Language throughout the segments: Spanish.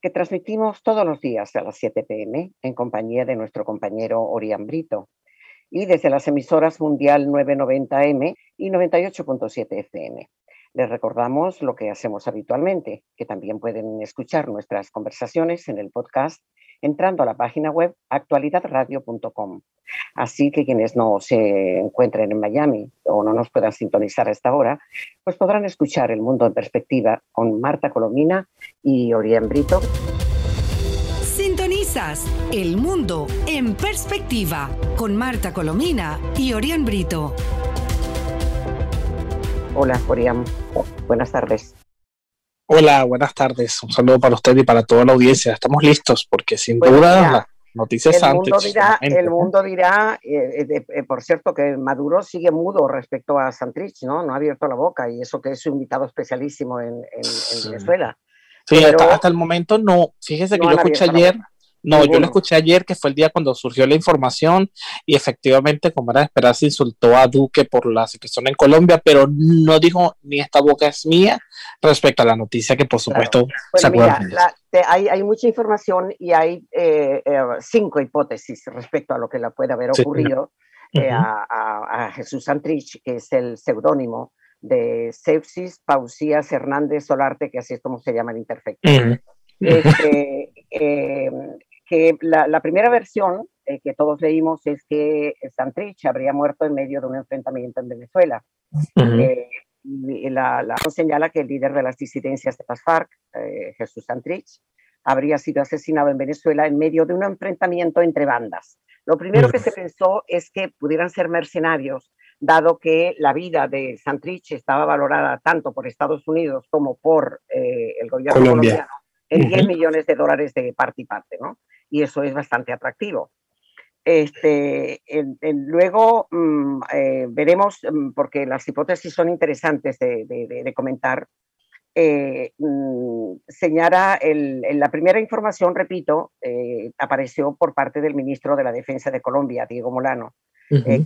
que transmitimos todos los días a las 7 pm en compañía de nuestro compañero Orián Brito y desde las emisoras Mundial 990M y 98.7 FM. Les recordamos lo que hacemos habitualmente, que también pueden escuchar nuestras conversaciones en el podcast entrando a la página web actualidadradio.com. Así que quienes no se encuentren en Miami o no nos puedan sintonizar a esta hora, pues podrán escuchar El Mundo en Perspectiva con Marta Colomina y Orián Brito. Sintonizas El Mundo en Perspectiva con Marta Colomina y Orián Brito. Hola, Orián. Buenas tardes. Hola, buenas tardes. Un saludo para usted y para toda la audiencia. Estamos listos porque sin duda las noticias el mundo dirá, El mundo dirá, eh, eh, eh, por cierto, que Maduro sigue mudo respecto a Santrich, ¿no? No ha abierto la boca y eso que es su invitado especialísimo en, Venezuela. Sí, hasta, el momento no. Fíjese que yo escuché ayer, no, yo lo escuché ayer, que fue el día cuando surgió la información y efectivamente, como era de esperar, se insultó a Duque por la situación en Colombia, pero no dijo ni esta boca es mía respecto a la noticia que por supuesto se mira, hay, hay, mucha información y hay eh, eh, cinco hipótesis respecto a lo que le puede haber ocurrido eh, a, Jesús Santrich, que es el seudónimo de Sepsis Pausías Hernández Solarte, que así es como se llama el imperfecto. Este, que la, primera versión eh, que todos leímos es que Santrich habría muerto en medio de un enfrentamiento en Venezuela. Eh, y la, la, señala que el líder de las disidencias de las FARC, eh, Jesús Santrich, habría sido asesinado en Venezuela en medio de un enfrentamiento entre bandas. Lo primero que se pensó es que pudieran ser mercenarios, dado que la vida de Santrich estaba valorada tanto por Estados Unidos como por el gobierno colombiano en 10 millones de dólares de parte y parte, ¿no? Y eso es bastante atractivo. Este, luego mm, eh, veremos, mm, porque las hipótesis son interesantes de, comentar, eh, mm, señala la primera información, repito, eh, apareció por parte del ministro de la Defensa de Colombia, Diego Molano,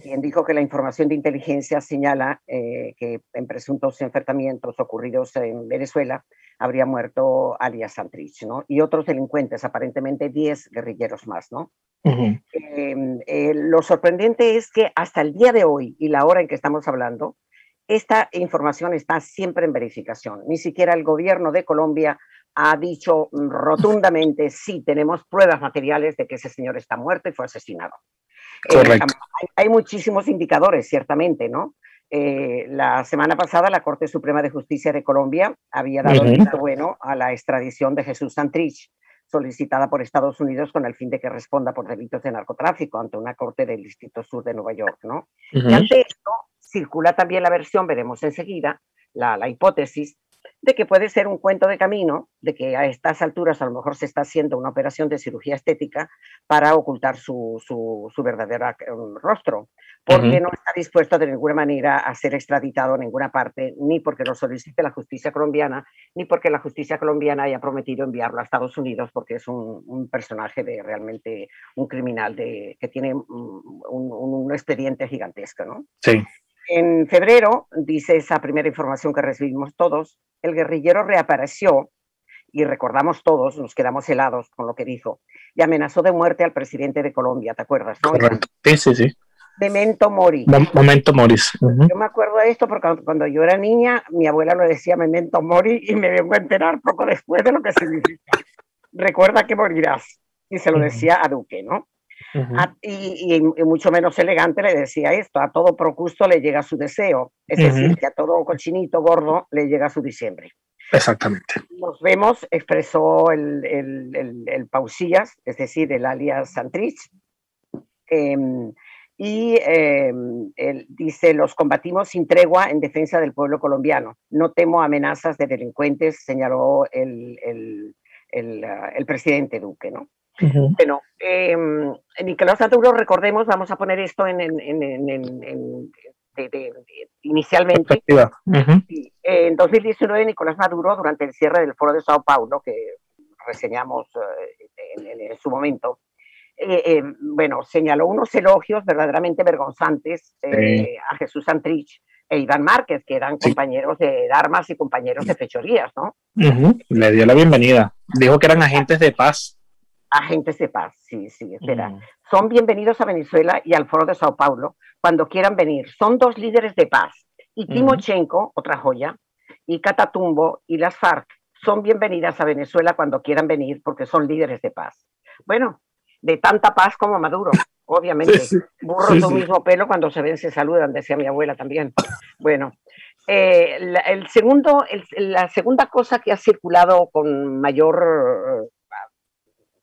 quien dijo que la información de inteligencia señala que en presuntos enfrentamientos ocurridos en Venezuela, habría muerto alias Santrich, ¿no? Y otros delincuentes, aparentemente 10 guerrilleros más, ¿no? Em, eh, lo sorprendente es que hasta el día de hoy y la hora en que estamos hablando, esta información está siempre en verificación. Ni siquiera el gobierno de Colombia ha dicho rotundamente, sí, tenemos pruebas materiales de que ese señor está muerto y fue asesinado. Eh, hay, muchísimos indicadores, ciertamente, ¿no? Eh, la semana pasada la Corte Suprema de Justicia de Colombia había dado visto bueno a la extradición de Jesús Santrich, solicitada por Estados Unidos con el fin de que responda por delitos de narcotráfico ante una corte del Distrito Sur de Nueva York. ¿no? Y ante esto circula también la versión, veremos enseguida, la, la hipótesis de que puede ser un cuento de camino, de que a estas alturas a lo mejor se está haciendo una operación de cirugía estética para ocultar su, su, verdadero eh, rostro, porque no está dispuesto de ninguna manera a ser extraditado en ninguna parte, ni porque lo solicite la justicia colombiana, ni porque la justicia colombiana haya prometido enviarlo a Estados Unidos, porque es un, personaje de realmente un criminal de, que tiene un, un expediente gigantesco, ¿no? Sí. En febrero, dice esa primera información que recibimos todos, el guerrillero reapareció y recordamos todos, nos quedamos helados con lo que dijo, y amenazó de muerte al presidente de Colombia, ¿te acuerdas? Correcto. Sí, sí, sí. Memento Mori. Memento Moris. Yo me acuerdo de esto porque cuando yo era niña, mi abuela lo decía Memento Mori y me vengo a enterar poco después de lo que significa. Recuerda que morirás. Y se lo decía a Duque, ¿no? Y, mucho menos elegante le decía esto, a todo procusto le llega su deseo, es decir, que a todo cochinito gordo le llega su diciembre. Exactamente. Nos vemos, expresó el, el, el, Pausías, es decir, el alias Santrich, em, y em, él dice, los combatimos sin tregua en defensa del pueblo colombiano. No temo amenazas de delincuentes, señaló el, el, el, ah, presidente Duque, ¿no? Bueno, em, Nicolás Maduro, recordemos, vamos a poner esto en, en, inicialmente. en 2019, Nicolás Maduro, durante el cierre del Foro de Sao Paulo, que reseñamos eh, en, su momento, eh, eh, bueno, señaló unos elogios verdaderamente vergonzantes a Jesús Santrich e Iván Márquez, que eran compañeros de armas y compañeros de fechorías, ¿no? Le dio la bienvenida. Dijo que eran agentes de paz. Agentes de paz, sí, sí, espera. Son bienvenidos a Venezuela y al Foro de Sao Paulo cuando quieran venir. Son dos líderes de paz. Y Timochenko, otra joya, y Catatumbo y las FARC son bienvenidas a Venezuela cuando quieran venir porque son líderes de paz. Bueno, de tanta paz como Maduro, obviamente. Burros de mismo pelo cuando se ven se saludan, decía mi abuela también. Bueno, eh, el segundo, la segunda cosa que ha circulado con mayor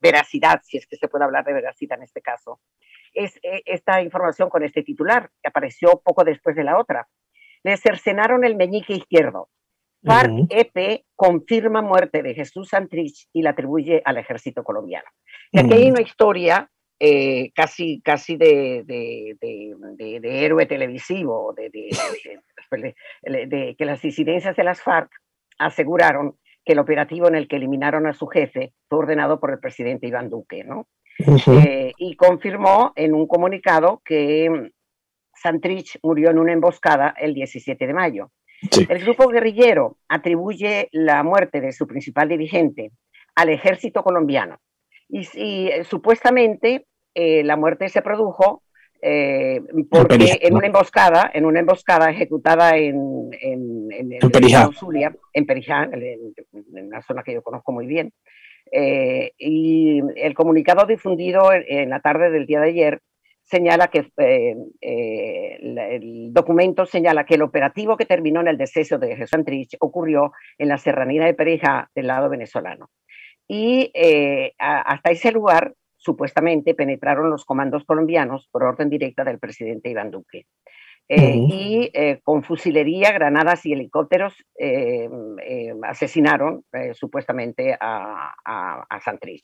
veracidad, si es que se puede hablar de veracidad en este caso, es eh, esta información con este titular, que apareció poco después de la otra. Le cercenaron el meñique izquierdo. FARC-EP confirma muerte de Jesús Santrich y la atribuye al ejército colombiano. Y aquí hay una historia eh, casi, casi de, de, de, héroe televisivo, de, que las disidencias de las FARC aseguraron que el operativo en el que eliminaron a su jefe fue ordenado por el presidente Iván Duque, ¿no? Eh, y confirmó en un comunicado que Santrich murió en una emboscada el 17 de mayo. El grupo guerrillero atribuye la muerte de su principal dirigente al ejército colombiano y, eh, supuestamente eh, la muerte se produjo eh, porque en una emboscada, en una emboscada ejecutada en, en, en, en Perijá, en, Perijá en, una zona que yo conozco muy bien, y el comunicado difundido en, la tarde del día de ayer señala que eh, eh, el documento señala que el operativo que terminó en el deceso de Jesús Antrich ocurrió en la serranía de Pereja del lado venezolano. Y eh, hasta ese lugar, supuestamente, penetraron los comandos colombianos por orden directa del presidente Iván Duque. Y con fusilería, granadas y helicópteros asesinaron supuestamente a, a, Santrich.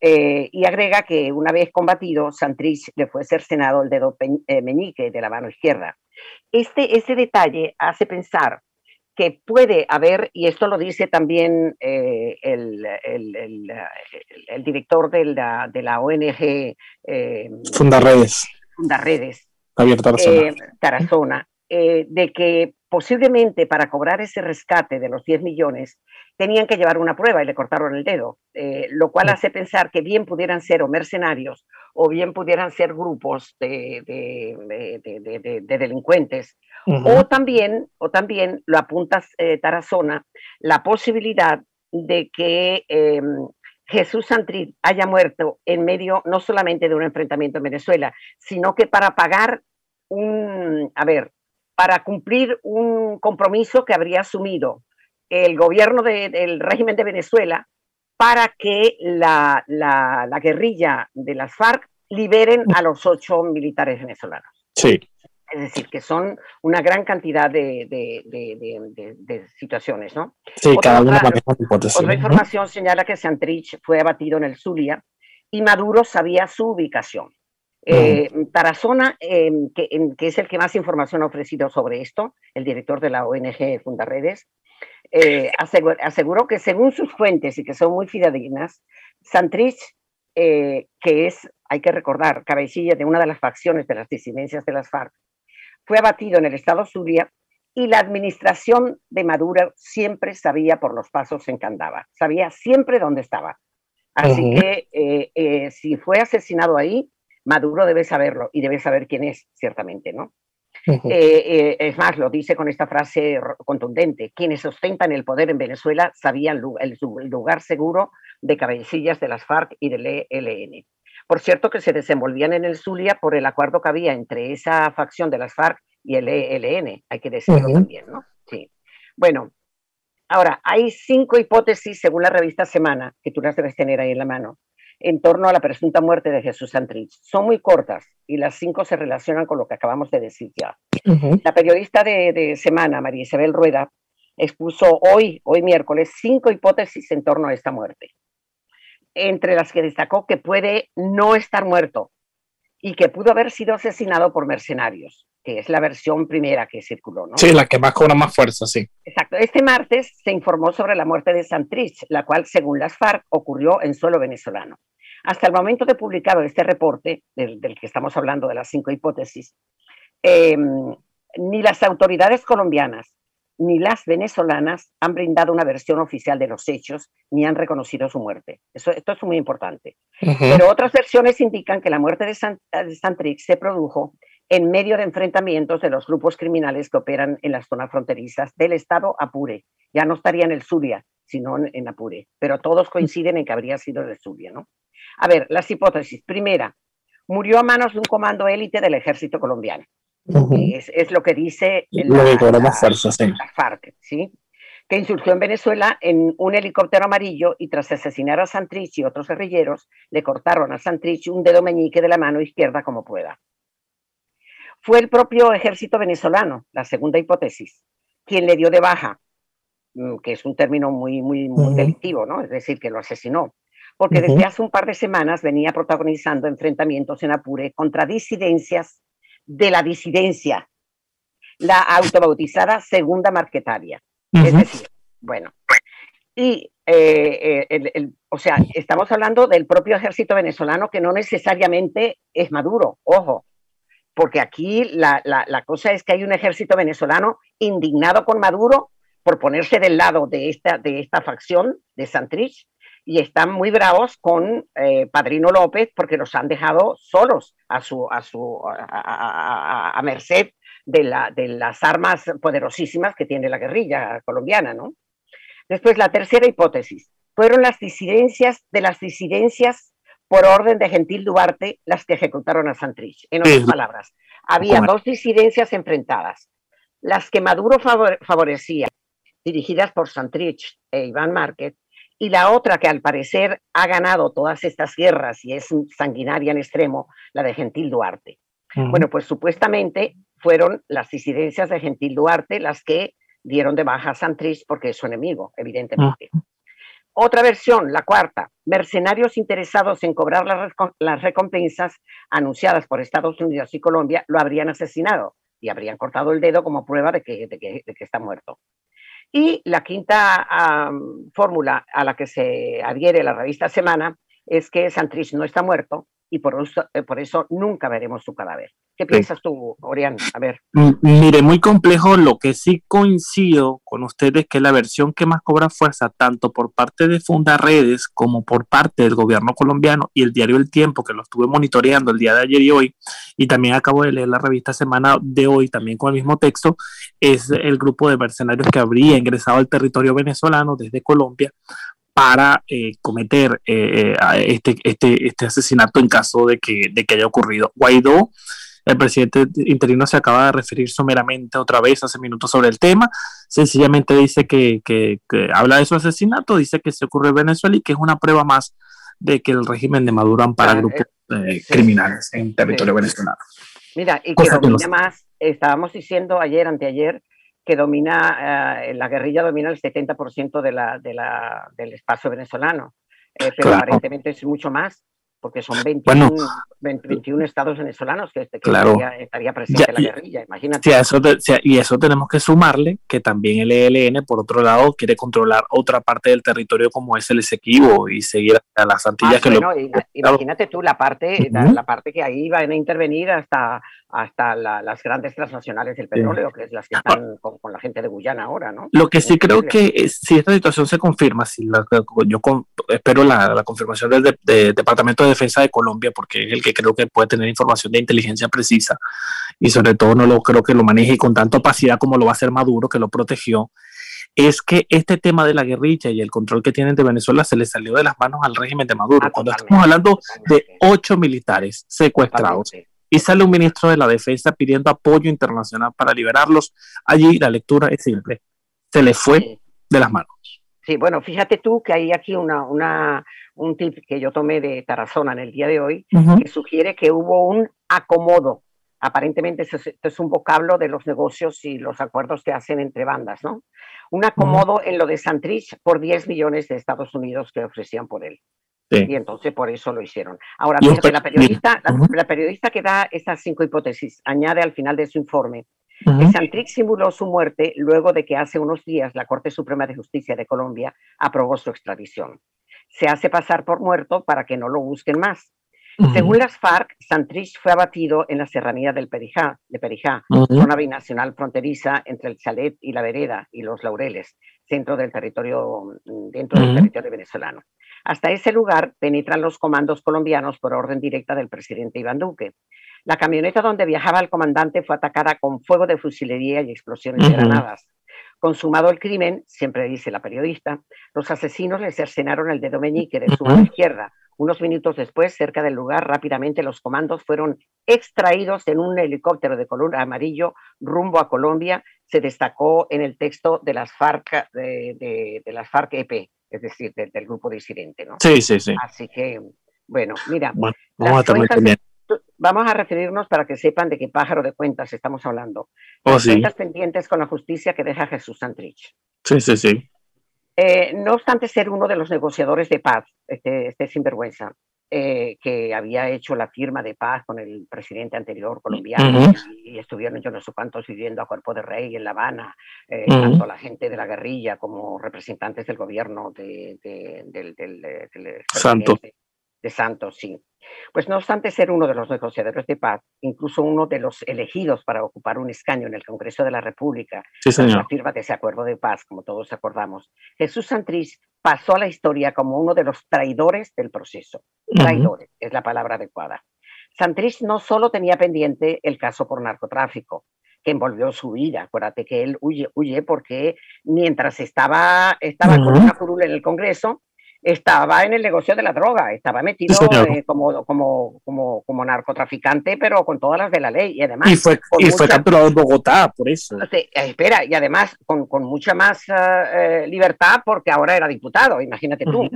Eh, y agrega que una vez combatido, Santrich le fue cercenado el dedo eh, meñique de la mano izquierda. Este, ese detalle hace pensar que puede haber, y esto lo dice también eh, el, el, el, director de la, de la ONG Fundaredes, Fundaredes Javier Tarazona, Tarazona de que posiblemente para cobrar ese rescate de los 10 millones tenían que llevar una prueba y le cortaron el dedo, eh, lo cual hace pensar que bien pudieran ser o mercenarios o bien pudieran ser grupos de, delincuentes. o, también, o también, lo apunta eh, Tarazona, la posibilidad de que em, Jesús Santrit haya muerto en medio no solamente de un enfrentamiento en Venezuela, sino que para pagar un, a ver, para cumplir un compromiso que habría asumido el gobierno del régimen de Venezuela para que la, guerrilla de las FARC liberen a los ocho militares venezolanos. Sí. Es decir, que son una gran cantidad de, situaciones, ¿no? Sí, cada una Otra información señala que Santrich fue abatido en el Zulia y Maduro sabía su ubicación. Eh, Tarazona, em, que, em, que, es el que más información ha ofrecido sobre esto, el director de la ONG Fundaredes, eh, aseguró, que según sus fuentes y que son muy fidedignas, Santrich, eh, que es, hay que recordar, cabecilla de una de las facciones de las disidencias de las FARC, fue abatido en el estado Zulia y la administración de Maduro siempre sabía por los pasos en que andaba, sabía siempre dónde estaba. Así que eh, si fue asesinado ahí, Maduro debe saberlo y debe saber quién es, ciertamente, ¿no? Eh, eh, es más, lo dice con esta frase contundente, quienes ostentan el poder en Venezuela sabían el, lugar seguro de cabecillas de las FARC y del ELN. Por cierto que se desenvolvían en el Zulia por el acuerdo que había entre esa facción de las FARC y el ELN, hay que decirlo también, ¿no? Sí. Bueno, ahora, hay cinco hipótesis según la revista Semana, que tú las debes tener ahí en la mano, en torno a la presunta muerte de Jesús Santrich. Son muy cortas y las cinco se relacionan con lo que acabamos de decir ya. La periodista de, Semana, María Isabel Rueda, expuso hoy, hoy miércoles, cinco hipótesis en torno a esta muerte. entre las que destacó que puede no estar muerto y que pudo haber sido asesinado por mercenarios, que es la versión primera que circuló, ¿no? Sí, la que más cobra más fuerza, sí. Exacto. Este martes se informó sobre la muerte de Santrich, la cual, según las FARC, ocurrió en suelo venezolano. Hasta el momento de publicado este reporte, del, que estamos hablando, de las cinco hipótesis, em, ni las autoridades colombianas ni las venezolanas han brindado una versión oficial de los hechos ni han reconocido su muerte. Eso, esto es muy importante. Pero otras versiones indican que la muerte de, Santrix se produjo en medio de enfrentamientos de los grupos criminales que operan en las zonas fronterizas del estado Apure. Ya no estaría en el Zulia, sino en, Apure. Pero todos coinciden en que habría sido el Zulia, ¿no? A ver, las hipótesis. Primera, murió a manos de un comando élite del ejército colombiano es, lo que dice la, FARC, ¿sí? que insurgió en Venezuela en un helicóptero amarillo y tras asesinar a Santrich y otros guerrilleros, le cortaron a Santrich un dedo meñique de la mano izquierda como pueda. Fue el propio ejército venezolano, la segunda hipótesis, quien le dio de baja, mm, que es un término muy, muy, muy delictivo, ¿no? Es decir, que lo asesinó, porque desde hace un par de semanas venía protagonizando enfrentamientos en Apure contra disidencias de la disidencia, la autobautizada segunda marquetaria. Es decir, bueno, y eh, eh, o sea, estamos hablando del propio ejército venezolano que no necesariamente es Maduro, ojo, porque aquí la, la, cosa es que hay un ejército venezolano indignado con Maduro por ponerse del lado de esta, de esta facción de Santrich y están muy bravos con eh, Padrino López porque los han dejado solos a, su, a, su, a, merced de, la, de, las armas poderosísimas que tiene la guerrilla colombiana. ¿no? Después, la tercera hipótesis. Fueron las disidencias de las disidencias por orden de Gentil Duarte las que ejecutaron a Santrich. En otras palabras, había dos disidencias enfrentadas. Las que Maduro favorecía, dirigidas por Santrich e Iván Márquez, y la otra que al parecer ha ganado todas estas guerras y es sanguinaria en extremo, la de Gentil Duarte. Bueno, pues supuestamente fueron las disidencias de Gentil Duarte las que dieron de baja a Santrich porque es su enemigo, evidentemente. Otra versión, la cuarta, mercenarios interesados en cobrar las, recompensas anunciadas por Estados Unidos y Colombia lo habrían asesinado y habrían cortado el dedo como prueba de que, está muerto. Y la quinta fórmula a la que se adhiere la revista Semana es que Santrich no está muerto y por eso, eh, por eso nunca veremos su cadáver. ¿Qué piensas tú, Orián? A ver. Mire, muy complejo. Lo que sí coincido con ustedes que la versión que más cobra fuerza, tanto por parte de Fundaredes como por parte del gobierno colombiano y el diario El Tiempo, que lo estuve monitoreando el día de ayer y hoy, y también acabo de leer la revista Semana de hoy, también con el mismo texto, es el grupo de mercenarios que habría ingresado al territorio venezolano desde Colombia para eh, cometer eh, eh, este, este, este asesinato en caso de que, de que haya ocurrido. Guaidó el presidente interino se acaba de referir someramente otra vez hace minutos sobre el tema. Sencillamente dice que, habla de su asesinato, dice que se ocurrió en Venezuela y que es una prueba más de que el régimen de Maduro ampara grupos eh, criminales en territorio venezolano. Mira, y que domina más, estábamos diciendo ayer, anteayer, que domina, eh, la guerrilla domina el 70% de la, de la, del espacio venezolano, eh, pero aparentemente es mucho más porque son 21, 21 estados venezolanos que, este, estaría, presente la guerrilla, imagínate. y eso tenemos que sumarle que también el ELN, por otro lado, quiere controlar otra parte del territorio como es el Esequibo y seguir a las Antillas. Ah, que imagínate tú la parte, la, parte que ahí van a intervenir hasta, hasta las grandes transnacionales del petróleo, que es las que ah, están con, la gente de Guyana ahora, ¿no? Lo que sí creo que si esta situación se confirma, si yo espero la, confirmación del Departamento de Defensa de Colombia, porque es el que creo que puede tener información de inteligencia precisa y sobre todo no lo creo que lo maneje con tanta opacidad como lo va a hacer Maduro, que lo protegió, es que este tema de la guerrilla y el control que tienen de Venezuela se le salió de las manos al régimen de Maduro. Ah, Cuando estamos hablando de ocho militares secuestrados y sale un ministro de la defensa pidiendo apoyo internacional para liberarlos, allí la lectura es simple, se le fue de las manos. Sí, bueno, fíjate tú que hay aquí una, una, un tip que yo tomé de Tarazona en el día de hoy, que sugiere que hubo un acomodo. Aparentemente esto es, un vocablo de los negocios y los acuerdos que hacen entre bandas, ¿no? Un acomodo en lo de Santrich por 10 millones de Estados Unidos que ofrecían por él. Y entonces por eso lo hicieron. Ahora, la periodista, la, periodista que da estas cinco hipótesis añade al final de su informe que Santrich simuló su muerte luego de que hace unos días la Corte Suprema de Justicia de Colombia aprobó su extradición. Se hace pasar por muerto para que no lo busquen más. Según las FARC, Santrich fue abatido en la serranía del Perijá, de Perijá, zona binacional fronteriza entre el Chalet y la Vereda y los Laureles, centro del territorio, dentro del territorio venezolano. Hasta ese lugar penetran los comandos colombianos por orden directa del presidente Iván Duque. La camioneta donde viajaba el comandante fue atacada con fuego de fusilería y explosiones de granadas. Consumado el crimen, siempre dice la periodista, los asesinos le cercenaron el dedo meñique de su mano izquierda. Unos minutos después, cerca del lugar, rápidamente los comandos fueron extraídos en un helicóptero de color amarillo rumbo a Colombia. Se destacó en el texto de las FARC, de, las FARC EP, es decir, del grupo disidente. ¿no? Sí, sí, sí. Así que, bueno, mira, vamos, a vamos, a referirnos para que sepan de qué pájaro de cuentas estamos hablando. Oh, las cuentas pendientes con la justicia que deja Jesús Santrich. Sí, sí, sí. Eh, no obstante ser uno de los negociadores de paz, este, este sinvergüenza, eh, que había hecho la firma de paz con el presidente anterior colombiano y, estuvieron yo no sé cuántos viviendo a cuerpo de rey en La Habana, eh, tanto la gente de la guerrilla como representantes del gobierno de, del, del, Santos. De Santos, sí. Pues no obstante ser uno de los negociadores de paz, incluso uno de los elegidos para ocupar un escaño en el Congreso de la República, sí, la firma de ese acuerdo de paz, como todos acordamos, Jesús Santrich pasó a la historia como uno de los traidores del proceso. Traidores es la palabra adecuada. Santrich no solo tenía pendiente el caso por narcotráfico, que envolvió su vida. Acuérdate que él huye, huye porque mientras estaba, estaba con una curul en el Congreso, estaba en el negocio de la droga, estaba metido eh, como, como, como, como, narcotraficante, pero con todas las de la ley. Y además. Y fue, y fue capturado en Bogotá, por eso. Eh, espera, y además con, con mucha más eh, libertad, porque ahora era diputado, imagínate tú.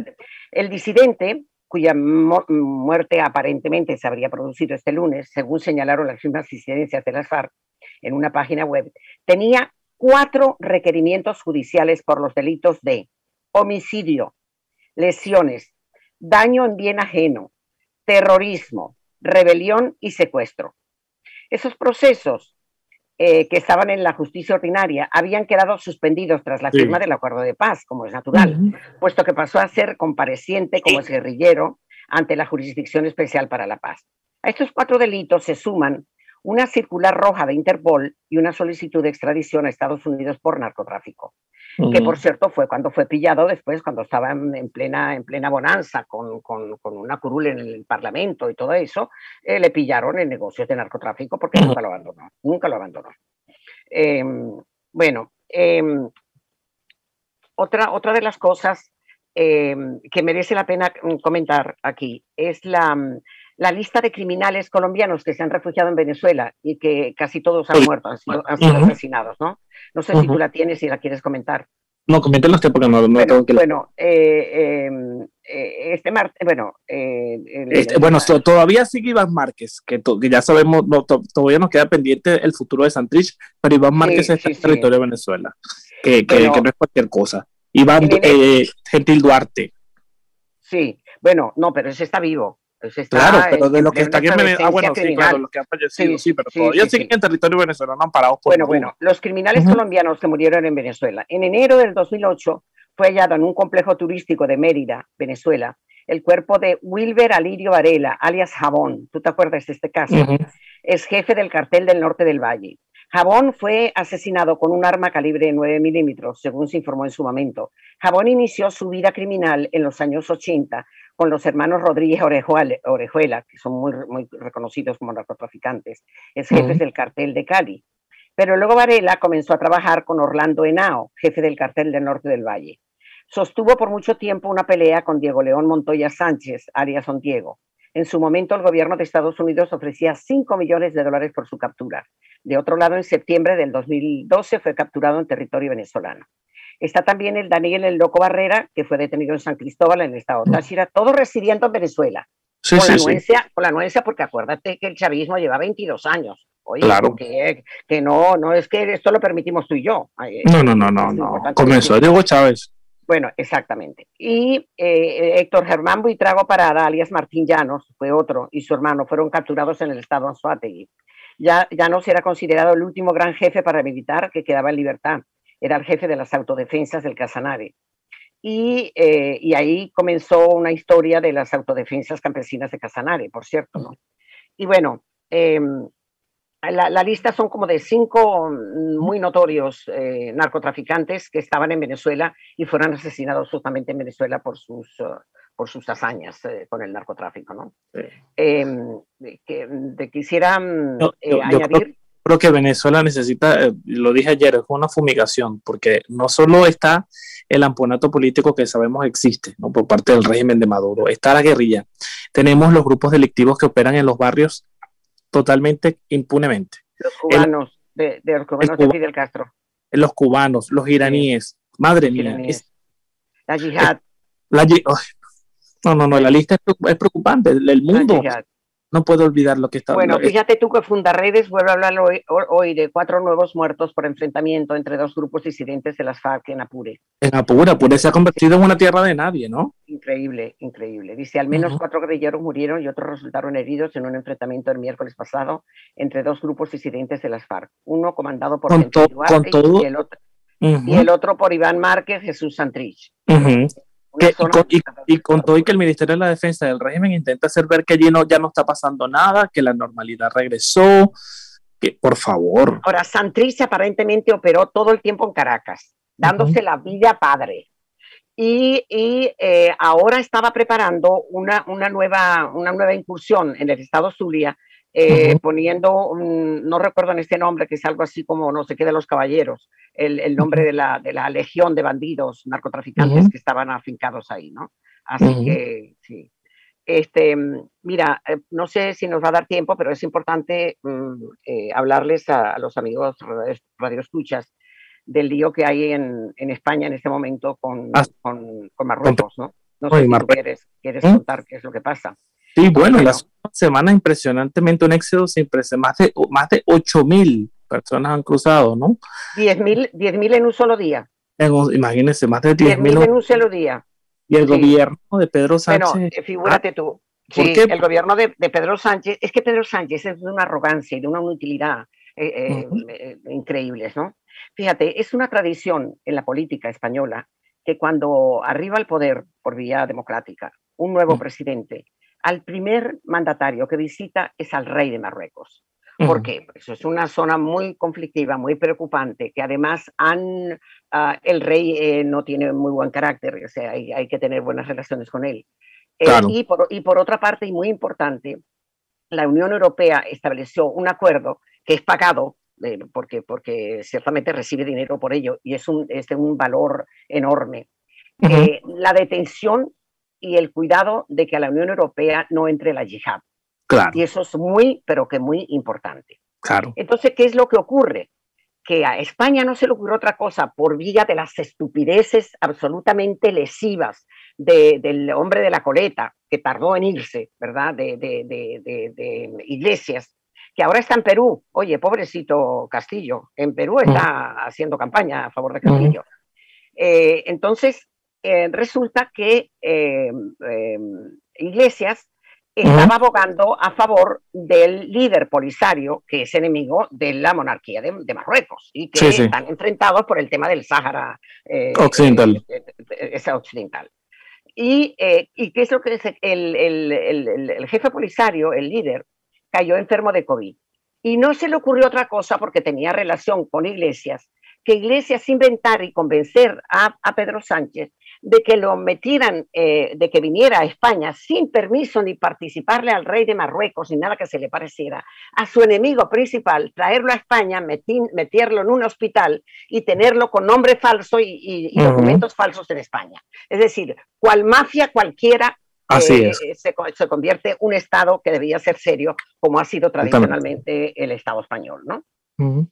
El disidente, cuya muerte aparentemente se habría producido este lunes, según señalaron las mismas incidencias de las FARC en una página web, tenía cuatro requerimientos judiciales por los delitos de homicidio, lesiones, daño en bien ajeno, terrorismo, rebelión y secuestro. Esos procesos eh, que estaban en la justicia ordinaria habían quedado suspendidos tras la firma del acuerdo de paz, como es natural, puesto que pasó a ser compareciente como es guerrillero ante la Jurisdicción Especial para la Paz. A estos cuatro delitos se suman una circular roja de Interpol y una solicitud de extradición a Estados Unidos por narcotráfico que por cierto fue cuando fue pillado después, cuando estaba en, plena, en plena bonanza con, con, con, una curul en el Parlamento y todo eso, eh, le pillaron en negocios de narcotráfico porque nunca lo abandonó, nunca lo abandonó. Em, bueno, em, otra, otra de las cosas em, que merece la pena comentar aquí es la, la lista de criminales colombianos que se han refugiado en Venezuela y que casi todos han muerto, han sido, asesinados, ¿no? No sé si tú la tienes y la quieres comentar. No, coméntanos usted porque no, no bueno, tengo que... Bueno, eh, eh, este Marte, bueno... Eh, este, bueno, todavía sigue Iván Márquez, que, que ya sabemos, todavía nos queda pendiente el futuro de Santrich, pero Iván Márquez está en territorio de Venezuela, que, que, no es cualquier cosa. Iván Gentil Duarte. Sí, bueno, no, pero ese está vivo. Pues claro, pero de lo que está aquí en Venezuela. Ah, bueno, sí, claro, los que han fallecido, sí, pero todavía siguen en territorio venezolano amparados por. Bueno, bueno, los criminales colombianos que murieron en Venezuela. En enero del 2008 fue hallado en un complejo turístico de Mérida, Venezuela, el cuerpo de Wilber Alirio Varela, alias Jabón. ¿Tú te acuerdas de este caso? Es jefe del cartel del norte del Valle. Jabón fue asesinado con un arma calibre 9 milímetros, según se informó en su momento. Jabón inició su vida criminal en los años 80 con los hermanos Rodríguez Orejuela, que son muy, muy reconocidos como narcotraficantes, es jefes del cartel de Cali. Pero luego Varela comenzó a trabajar con Orlando Henao, jefe del cartel del norte del Valle. Sostuvo por mucho tiempo una pelea con Diego León Montoya Sánchez, alias Son Diego. En su momento, el gobierno de Estados Unidos ofrecía 5 millones de dólares por su captura. De otro lado, en septiembre del 2012 fue capturado en territorio venezolano. Está también el Daniel El Loco Barrera, que fue detenido en San Cristóbal, en el estado de mm. Táchira, todo residiendo en Venezuela. Sí, con, la anuencia, con la anuencia, porque acuérdate que el chavismo lleva 22 años. Oye, claro. que, que no, no es que esto lo permitimos tú y yo. No, no, no, no, no. Eso, Diego Chávez. Bueno, exactamente. Y eh, Héctor Germán Buitrago Parada, alias Martín Llanos, fue otro, y su hermano fueron capturados en el estado Anzuategui. Ya Llanos era considerado el último gran jefe paramilitar que quedaba en libertad. Era el jefe de las autodefensas del Casanare. Y, eh, y, ahí comenzó una historia de las autodefensas campesinas de Casanare, por cierto. ¿no? Y bueno, em, la, lista son como de cinco muy notorios eh, narcotraficantes que estaban en Venezuela y fueron asesinados justamente en Venezuela por sus, uh, por sus hazañas eh, con el narcotráfico. ¿no? Em, que, quisiera eh, añadir. Creo, que Venezuela necesita, lo dije ayer, es una fumigación, porque no solo está el amponato político que sabemos existe ¿no? por parte del régimen de Maduro, está la guerrilla. Tenemos los grupos delictivos que operan en los barrios totalmente impunemente. Los cubanos, de, los cubanos de Fidel Castro. Los cubanos, los iraníes, madre mía. la yihad. no, no, no, la lista es preocupante. El mundo, no puedo olvidar lo que está Bueno, fíjate tú que Fundarredes vuelve a hablar hoy, de cuatro nuevos muertos por enfrentamiento entre dos grupos disidentes de las FARC en Apure. En Apure, Apure se ha convertido en una tierra de nadie, ¿no? Increíble, increíble. Dice, al menos cuatro guerrilleros murieron y otros resultaron heridos en un enfrentamiento el miércoles pasado entre dos grupos disidentes de las FARC. Uno comandado por con, con todo, y, el otro, y el otro por Iván Márquez, Jesús Santrich y, con, todo y que el Ministerio de la Defensa del régimen intenta hacer ver que allí no, ya no está pasando nada, que la normalidad regresó, que por favor. Ahora, Santrich aparentemente operó todo el tiempo en Caracas, dándose la vida padre. Y, eh, ahora estaba preparando una, una, nueva, una nueva incursión en el estado Zulia eh, poniendo, no recuerdo en este nombre, que es algo así como no sé qué de los caballeros, el, nombre de la, de la, legión de bandidos narcotraficantes que estaban afincados ahí, ¿no? Así que sí. Este, mira, eh, no sé si nos va a dar tiempo, pero es importante mm, eh, hablarles a, los amigos radioescuchas del lío que hay en, en, España en este momento con, ah. con, Marruecos, ¿no? No sé si quieres, quieres ¿Mm? contar qué es lo que pasa. Sí, bueno, las semanas impresionantemente un éxodo sin más de, más de 8 mil personas han cruzado, ¿no? 10 mil en un solo día. imagínense, más de 10 mil en un solo día. Y el gobierno de Pedro Sánchez. Bueno, eh, figúrate tú. Sí, el gobierno de, Pedro Sánchez, es que Pedro Sánchez es de una arrogancia y de una inutilidad eh, eh, increíbles, ¿no? Fíjate, es una tradición en la política española que cuando arriba al poder por vía democrática un nuevo presidente, al primer mandatario que visita es al rey de Marruecos. ¿Por qué? Pues eso es una zona muy conflictiva, muy preocupante, que además han, ah, el rey eh, no tiene muy buen carácter, o sea, hay, que tener buenas relaciones con él. Eh, y, por, y, por, otra parte, y muy importante, la Unión Europea estableció un acuerdo que es pagado, eh, porque, porque ciertamente recibe dinero por ello, y es, un, es de un valor enorme. la detención y el cuidado de que a la Unión Europea no entre la yihad. Claro. Y eso es muy, pero que muy importante. Claro. Entonces, ¿qué es lo que ocurre? Que a España no se le ocurrió otra cosa por vía de las estupideces absolutamente lesivas del hombre de la coleta, que tardó en irse, ¿verdad? De, de, Iglesias, que ahora está en Perú. Oye, pobrecito Castillo, en Perú está haciendo campaña a favor de Castillo. Eh, entonces, eh, resulta que eh, eh, Iglesias estaba abogando a favor del líder polisario, que es enemigo de la monarquía de, Marruecos y que están enfrentados por el tema del Sáhara occidental. occidental. Y, y, qué es lo que dice el, el, el, el, jefe polisario, el líder, cayó enfermo de COVID. Y no se le ocurrió otra cosa porque tenía relación con Iglesias, que Iglesias inventar y convencer a, a Pedro Sánchez de que lo metieran, eh, de que viniera a España sin permiso ni participarle al rey de Marruecos ni nada que se le pareciera, a su enemigo principal, traerlo a España, meterlo en un hospital y tenerlo con nombre falso y, documentos falsos en España. Es decir, cual mafia cualquiera Así eh, Se, se, convierte un Estado que debía ser serio, como ha sido tradicionalmente el Estado español, ¿no?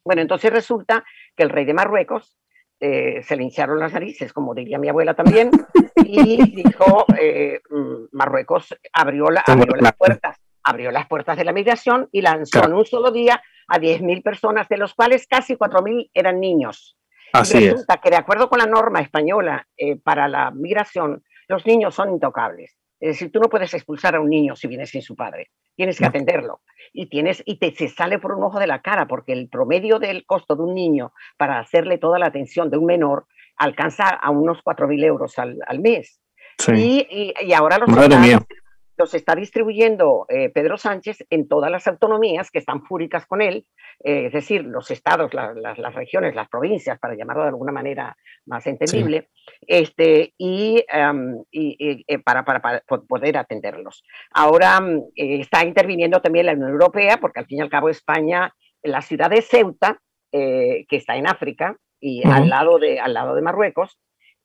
Bueno, entonces resulta que el rey de Marruecos eh, se le hincharon las narices, como diría mi abuela también, y dijo, eh, mm, Marruecos abrió, las puertas, abrió las puertas de la migración y lanzó en un solo día a 10.000 personas, de los cuales casi 4.000 eran niños. Así resulta que de acuerdo con la norma española eh, para la migración, los niños son intocables. Es decir, tú no puedes expulsar a un niño si viene sin su padre. Tienes que atenderlo. Y, tienes, y te se sale por un ojo de la cara, porque el promedio del costo de un niño para hacerle toda la atención de un menor alcanza a unos 4.000 euros al, al mes. Y, y, ahora los los está distribuyendo eh, Pedro Sánchez en todas las autonomías que están fúricas con él, eh, es decir, los estados, las regiones, las provincias, para llamarlo de alguna manera más entendible, este, y, em, eh, para, para, poder atenderlos. Ahora está interviniendo también la Unión Europea, porque al fin y al cabo España, la ciudad de Ceuta, que está en África y al, lado de, al lado de Marruecos,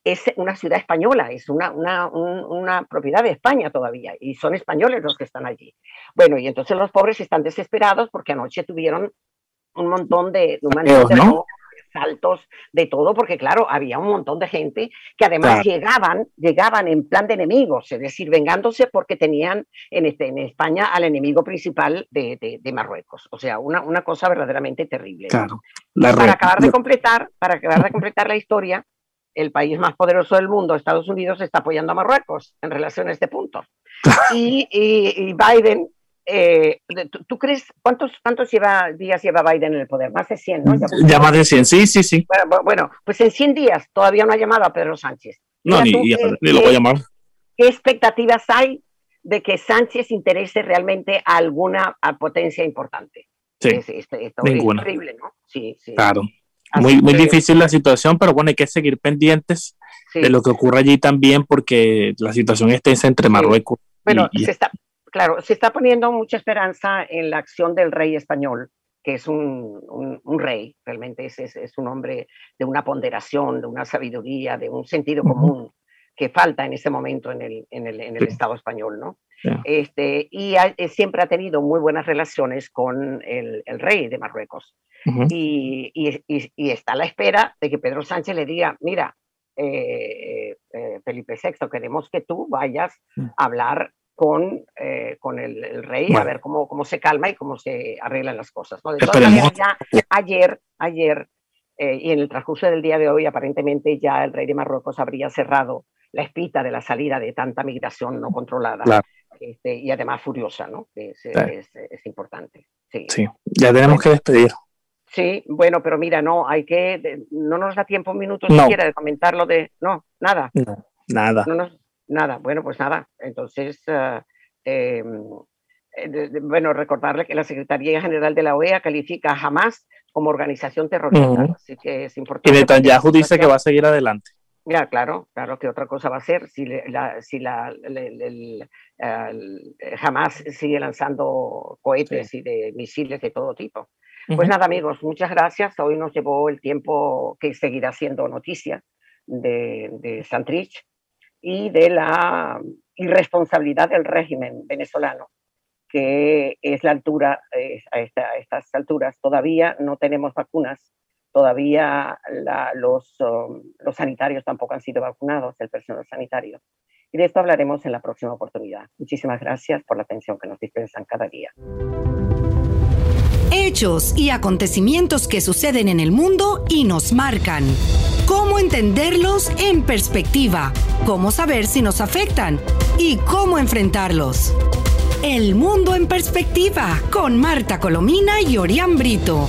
es una ciudad española, es una, una, una, propiedad de España todavía, y son españoles los que están allí. Bueno, y entonces los pobres están desesperados porque anoche tuvieron un montón de, saltos, de todo, porque claro, había un montón de gente que además llegaban, llegaban en plan de enemigos, es decir, vengándose porque tenían en, este, en España al enemigo principal de, de, Marruecos. O sea, una, una, cosa verdaderamente terrible. Claro. para acabar de completar, para acabar de completar la historia, el país más poderoso del mundo, Estados Unidos, está apoyando a Marruecos en relación a este punto. Y, y, Biden, eh, ¿tú, crees cuántos, cuántos lleva, días lleva Biden en el poder? Más de 100, ¿no? Ya, más de 100, sí, sí, sí. Bueno, pues en 100 días todavía no ha llamado a Pedro Sánchez. No, ni, lo voy a llamar. ¿Qué expectativas hay de que Sánchez interese realmente a alguna potencia importante? Sí, ninguna. increíble, ¿no? Sí, sí. Claro muy, muy difícil la situación, pero bueno, hay que seguir pendientes de lo que ocurre allí también porque la situación es tensa entre Marruecos. Bueno, se está, claro, se está poniendo mucha esperanza en la acción del rey español, que es un, un, rey, realmente es, es, un hombre de una ponderación, de una sabiduría, de un sentido común que falta en ese momento en el, en el, en el Estado español, ¿no? Este, y eh, siempre ha tenido muy buenas relaciones con el, el rey de Marruecos. Y, y, está a la espera de que Pedro Sánchez le diga, mira, eh, eh, Felipe VI, queremos que tú vayas mm. a hablar con, eh, con el, rey a ver cómo, cómo se calma y cómo se arreglan las cosas. De todas maneras, ya ayer, ayer y en el transcurso del día de hoy, aparentemente ya el rey de Marruecos habría cerrado la espita de la salida de tanta migración no controlada este, y además furiosa, ¿no? Es, es, importante. Sí. sí. ya tenemos que despedir. Sí, bueno, pero mira, no, hay que, no nos da tiempo un minuto siquiera de comentarlo de, no, nada. nada. nada, bueno, pues nada. Entonces, eh, bueno, recordarle que la Secretaría General de la OEA califica a Hamas como organización terrorista, así que es importante. Y Netanyahu dice que va a seguir adelante. Ya, claro, claro que otra cosa va a ser si, la, si la, Hamas sigue lanzando cohetes y de misiles de todo tipo. Pues nada, amigos, muchas gracias. Hoy nos llevó el tiempo que seguirá siendo noticia de, de Santrich y de la irresponsabilidad del régimen venezolano, que es la altura, a, estas alturas todavía no tenemos vacunas, todavía los, um, los sanitarios tampoco han sido vacunados, el personal sanitario. Y de esto hablaremos en la próxima oportunidad. Muchísimas gracias por la atención que nos dispensan cada día hechos y acontecimientos que suceden en el mundo y nos marcan. Cómo entenderlos en perspectiva, cómo saber si nos afectan y cómo enfrentarlos. El mundo en perspectiva con Marta Colomina y Orián Brito.